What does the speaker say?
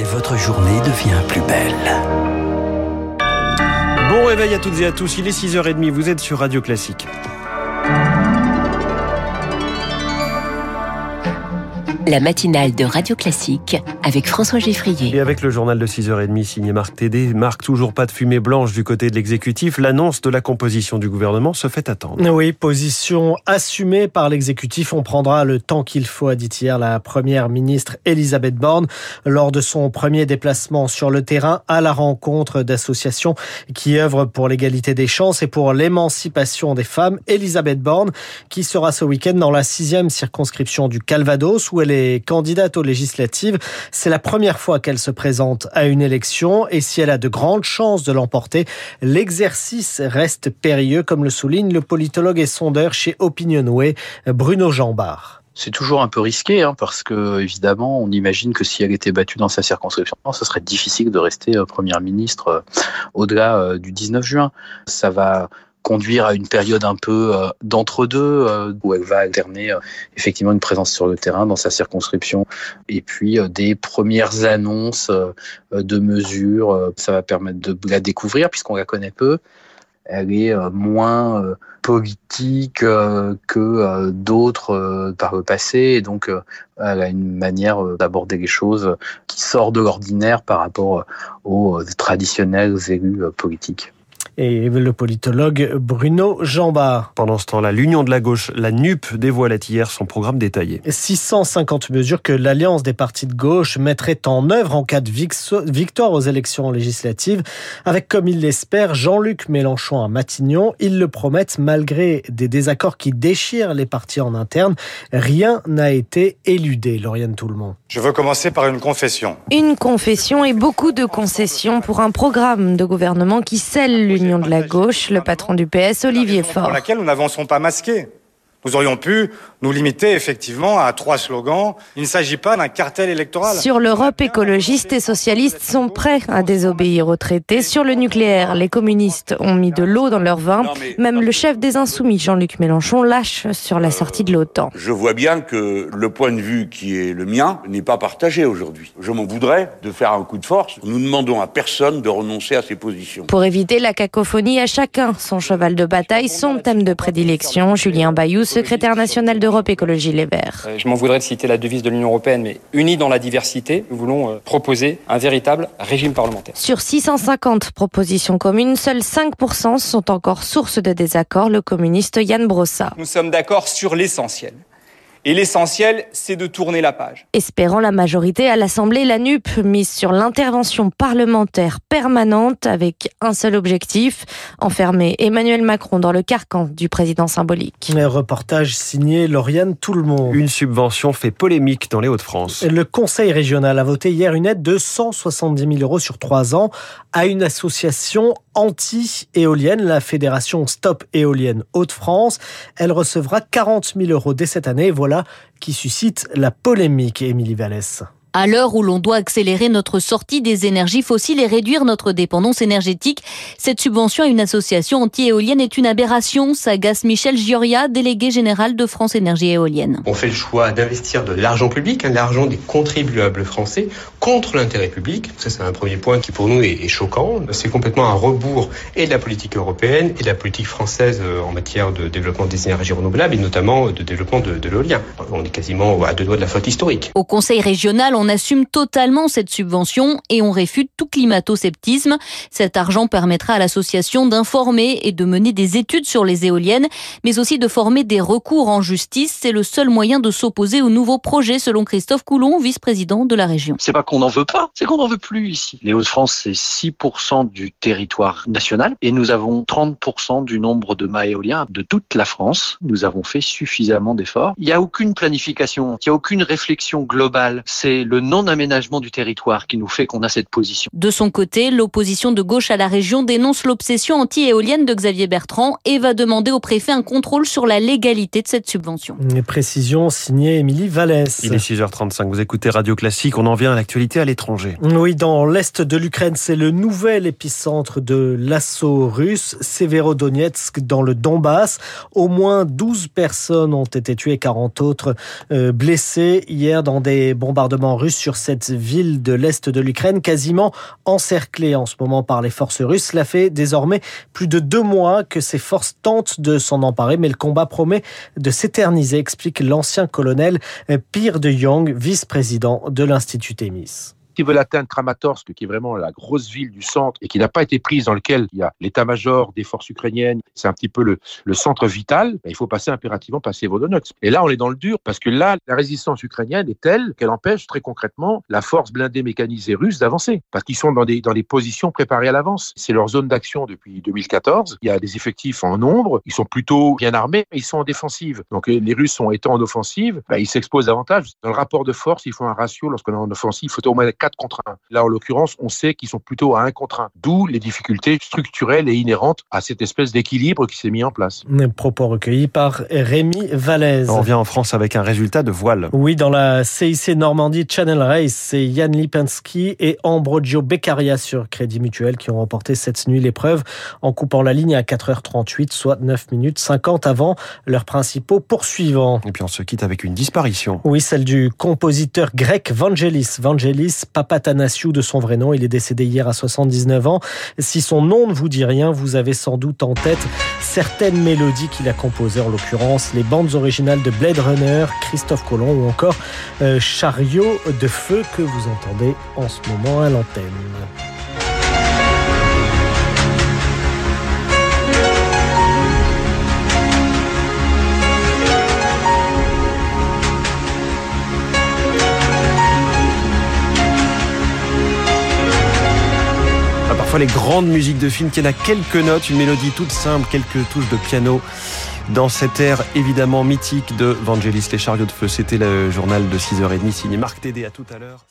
et votre journée devient plus belle. Bon réveil à toutes et à tous, il est 6h30, vous êtes sur Radio Classique. La matinale de Radio Classique avec François Geffrier. Et avec le journal de 6h30 signé Marc Tédé, Marc, toujours pas de fumée blanche du côté de l'exécutif, l'annonce de la composition du gouvernement se fait attendre. Oui, position assumée par l'exécutif. On prendra le temps qu'il faut, a dit hier la première ministre Elisabeth Borne lors de son premier déplacement sur le terrain à la rencontre d'associations qui œuvrent pour l'égalité des chances et pour l'émancipation des femmes. Elisabeth Borne qui sera ce week-end dans la sixième circonscription du Calvados où elle est candidate aux législatives. C'est la première fois qu'elle se présente à une élection et si elle a de grandes chances de l'emporter, l'exercice reste périlleux, comme le souligne le politologue et sondeur chez Opinionway, Bruno Jambard. C'est toujours un peu risqué hein, parce que évidemment, on imagine que si elle était battue dans sa circonscription, ce serait difficile de rester euh, première ministre euh, au-delà euh, du 19 juin. Ça va conduire à une période un peu euh, d'entre-deux euh, où elle va alterner euh, effectivement une présence sur le terrain dans sa circonscription et puis des premières annonces de mesures. Ça va permettre de la découvrir puisqu'on la connaît peu. Elle est moins politique que d'autres par le passé et donc elle a une manière d'aborder les choses qui sort de l'ordinaire par rapport aux traditionnels élus politiques et le politologue Bruno Jambard. Pendant ce temps-là, l'Union de la gauche, la NUP, dévoilait hier son programme détaillé. 650 mesures que l'Alliance des partis de gauche mettrait en œuvre en cas de victoire aux élections législatives, avec, comme il l'espère, Jean-Luc Mélenchon à Matignon. Ils le promettent malgré des désaccords qui déchirent les partis en interne. Rien n'a été éludé, Lauriane Tout-le-Monde. Je veux commencer par une confession. Une confession et beaucoup de concessions pour un programme de gouvernement qui scelle l'Union de la gauche, le patron du PS, Olivier Faure. Pour laquelle nous n'avançons pas masqués. Nous aurions pu nous limiter effectivement à trois slogans. Il ne s'agit pas d'un cartel électoral. Sur l'Europe, écologistes et socialistes sont prêts à désobéir aux traités. Sur le nucléaire, les communistes ont mis de l'eau dans leur vin. Même le chef des Insoumis, Jean-Luc Mélenchon, lâche sur la sortie de l'OTAN. Je vois bien que le point de vue qui est le mien n'est pas partagé aujourd'hui. Je m'en voudrais de faire un coup de force. Nous ne demandons à personne de renoncer à ses positions. Pour éviter la cacophonie, à chacun son cheval de bataille, son thème de prédilection. Julien Bayou secrétaire national d'Europe Écologie Les Verts. Euh, je m'en voudrais de citer la devise de l'Union européenne, mais unis dans la diversité, nous voulons euh, proposer un véritable régime parlementaire. Sur 650 propositions communes, seuls 5% sont encore source de désaccord, le communiste Yann Brossa. Nous sommes d'accord sur l'essentiel. Et l'essentiel, c'est de tourner la page. Espérant la majorité à l'Assemblée, la NUP mise sur l'intervention parlementaire permanente avec un seul objectif, enfermer Emmanuel Macron dans le carcan du président symbolique. Un reportage signé Lauriane Tout le monde. Une subvention fait polémique dans les Hauts-de-France. Le Conseil régional a voté hier une aide de 170 000 euros sur trois ans à une association anti-éolienne, la fédération Stop Éolienne Hauts-de-France. Elle recevra 40 000 euros dès cette année. Voilà qui suscite la polémique, Émilie Vallès. À l'heure où l'on doit accélérer notre sortie des énergies fossiles et réduire notre dépendance énergétique, cette subvention à une association anti-éolienne est une aberration, s'agace Michel Gioria, délégué général de France Énergie Éolienne. On fait le choix d'investir de l'argent public, hein, l'argent des contribuables français, contre l'intérêt public. Ça, c'est un premier point qui pour nous est, choquant. C'est complètement un rebours et de la politique européenne et de la politique française euh, en matière de développement des énergies renouvelables et notamment de développement de, de l'éolien. On est quasiment à deux doigts de la faute historique. Au Conseil régional, on assume totalement cette subvention et on réfute tout climato-sceptisme. Cet argent permettra à l'association d'informer et de mener des études sur les éoliennes, mais aussi de former des recours en justice. C'est le seul moyen de s'opposer au nouveau projet, selon Christophe Coulon, vice-président de la région. C'est pas qu'on n'en veut pas, c'est qu'on n'en veut plus ici. Les Hauts-de-France, c'est 6% du territoire national et nous avons 30% du nombre de mâts éoliens de toute la France. Nous avons fait suffisamment d'efforts. Il n'y a aucune planification, il n'y a aucune réflexion globale. C'est le non aménagement du territoire qui nous fait qu'on a cette position. De son côté, l'opposition de gauche à la région dénonce l'obsession anti-éolienne de Xavier Bertrand et va demander au préfet un contrôle sur la légalité de cette subvention. Une précision signée Émilie Vallès. Il est 6h35, vous écoutez Radio Classique, on en vient à l'actualité à l'étranger. Oui, dans l'est de l'Ukraine, c'est le nouvel épicentre de l'assaut russe, Severodonetsk, dans le Donbass. Au moins 12 personnes ont été tuées, 40 autres euh, blessées hier dans des bombardements russes sur cette ville de l'Est de l'Ukraine, quasiment encerclée en ce moment par les forces russes. Cela fait désormais plus de deux mois que ces forces tentent de s'en emparer, mais le combat promet de s'éterniser, explique l'ancien colonel Pierre de Jong, vice-président de l'Institut Témis qui veulent atteindre Kramatorsk, qui est vraiment la grosse ville du centre et qui n'a pas été prise, dans lequel il y a l'état-major des forces ukrainiennes, c'est un petit peu le, le centre vital, ben, il faut passer impérativement par Severodonetsk. Et là, on est dans le dur, parce que là, la résistance ukrainienne est telle qu'elle empêche très concrètement la force blindée mécanisée russe d'avancer, parce qu'ils sont dans des, dans des positions préparées à l'avance. C'est leur zone d'action depuis 2014. Il y a des effectifs en nombre, ils sont plutôt bien armés, mais ils sont en défensive. Donc les Russes sont étant en offensive, ben, ils s'exposent davantage. Dans le rapport de force, il faut un ratio, lorsqu'on est en offensive, il faut au moins 4 contre 1. Là, en l'occurrence, on sait qu'ils sont plutôt à 1 contre 1. D'où les difficultés structurelles et inhérentes à cette espèce d'équilibre qui s'est mis en place. Propos recueillis par Rémi Vallès. On revient en France avec un résultat de voile. Oui, dans la CIC Normandie Channel Race, c'est Yann Lipinski et Ambrogio Beccaria sur Crédit Mutuel qui ont remporté cette nuit l'épreuve en coupant la ligne à 4h38, soit 9 minutes 50 avant leurs principaux poursuivants. Et puis on se quitte avec une disparition. Oui, celle du compositeur grec Vangelis. Vangelis Papatanasiou de son vrai nom. Il est décédé hier à 79 ans. Si son nom ne vous dit rien, vous avez sans doute en tête certaines mélodies qu'il a composées, en l'occurrence les bandes originales de Blade Runner, Christophe Colomb ou encore euh, Chariot de feu que vous entendez en ce moment à l'antenne. Parfois les grandes musiques de films qui a quelques notes, une mélodie toute simple, quelques touches de piano. Dans cette ère évidemment mythique de Vangelis, les chariots de feu, c'était le journal de 6h30 signé Marc Tédé. À tout à l'heure.